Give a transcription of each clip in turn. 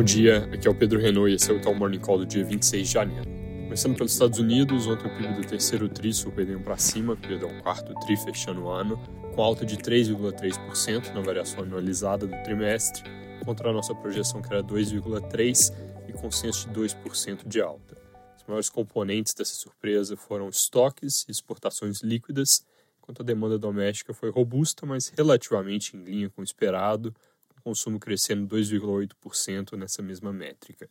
Bom dia, aqui é o Pedro Renault e esse é o Tal Morning Call do dia 26 de janeiro. Começando pelos Estados Unidos, ontem o PIB do terceiro TRI surpreendeu para cima, perdão, quarto TRI fechando o ano, com alta de 3,3% na variação anualizada do trimestre, contra a nossa projeção que era 2,3% e consenso de 2% de alta. Os maiores componentes dessa surpresa foram estoques e exportações líquidas, enquanto a demanda doméstica foi robusta, mas relativamente em linha com o esperado, consumo crescendo 2,8% nessa mesma métrica.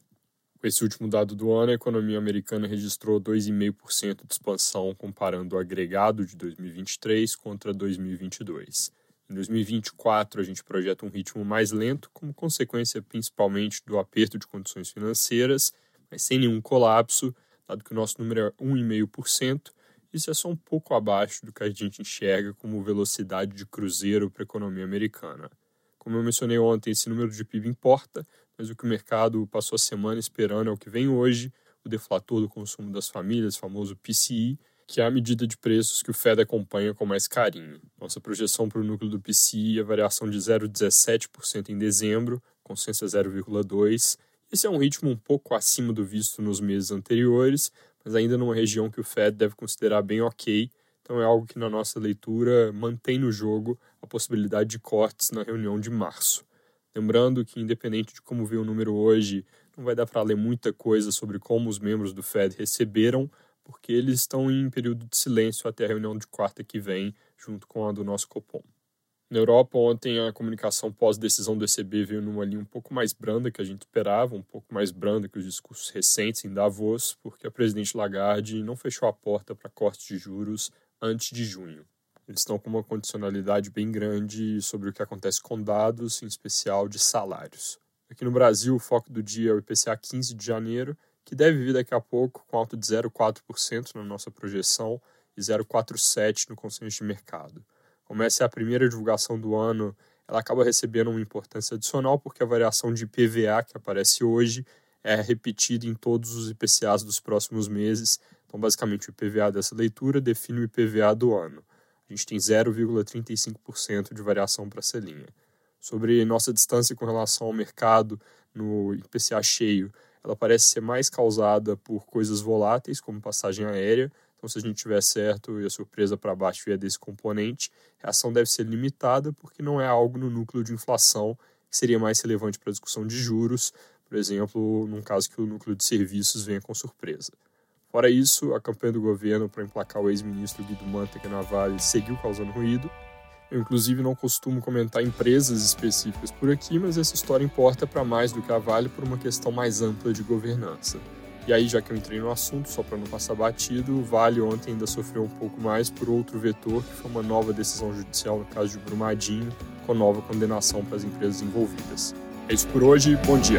Com esse último dado do ano, a economia americana registrou 2,5% de expansão comparando o agregado de 2023 contra 2022. Em 2024, a gente projeta um ritmo mais lento, como consequência principalmente do aperto de condições financeiras, mas sem nenhum colapso, dado que o nosso número é 1,5%, isso é só um pouco abaixo do que a gente enxerga como velocidade de cruzeiro para a economia americana. Como eu mencionei ontem, esse número de PIB importa, mas o que o mercado passou a semana esperando é o que vem hoje, o deflator do consumo das famílias, famoso PCI, que é a medida de preços que o Fed acompanha com mais carinho. Nossa projeção para o núcleo do PCI é variação de 0,17% em dezembro, consenso é 0,2%. Esse é um ritmo um pouco acima do visto nos meses anteriores, mas ainda numa região que o Fed deve considerar bem ok, então é algo que na nossa leitura mantém no jogo a possibilidade de cortes na reunião de março. Lembrando que, independente de como veio o número hoje, não vai dar para ler muita coisa sobre como os membros do Fed receberam, porque eles estão em período de silêncio até a reunião de quarta que vem, junto com a do nosso Copom. Na Europa, ontem a comunicação pós-decisão do ECB veio numa linha um pouco mais branda que a gente esperava, um pouco mais branda que os discursos recentes em Davos, porque a presidente Lagarde não fechou a porta para cortes de juros antes de junho. Eles estão com uma condicionalidade bem grande sobre o que acontece com dados, em especial de salários. Aqui no Brasil, o foco do dia é o IPCA 15 de janeiro, que deve vir daqui a pouco com alta de 0,4% na nossa projeção e 0,47% no consenso de mercado. Como essa é a primeira divulgação do ano, ela acaba recebendo uma importância adicional porque a variação de IPVA que aparece hoje é repetida em todos os IPCAs dos próximos meses. Então, basicamente, o IPVA dessa leitura define o IPVA do ano. A gente tem 0,35% de variação para essa linha. Sobre nossa distância com relação ao mercado no IPCA cheio, ela parece ser mais causada por coisas voláteis, como passagem aérea, então, se a gente tiver certo e a surpresa para baixo vier desse componente, a ação deve ser limitada porque não é algo no núcleo de inflação que seria mais relevante para a discussão de juros, por exemplo, num caso que o núcleo de serviços venha com surpresa. Fora isso, a campanha do governo para emplacar o ex-ministro Guido Mantega na Vale seguiu causando ruído. Eu, inclusive, não costumo comentar empresas específicas por aqui, mas essa história importa para mais do que a Vale por uma questão mais ampla de governança. E aí, já que eu entrei no assunto, só para não passar batido, o Vale ontem ainda sofreu um pouco mais por outro vetor, que foi uma nova decisão judicial no caso de Brumadinho, com nova condenação para as empresas envolvidas. É isso por hoje, bom dia.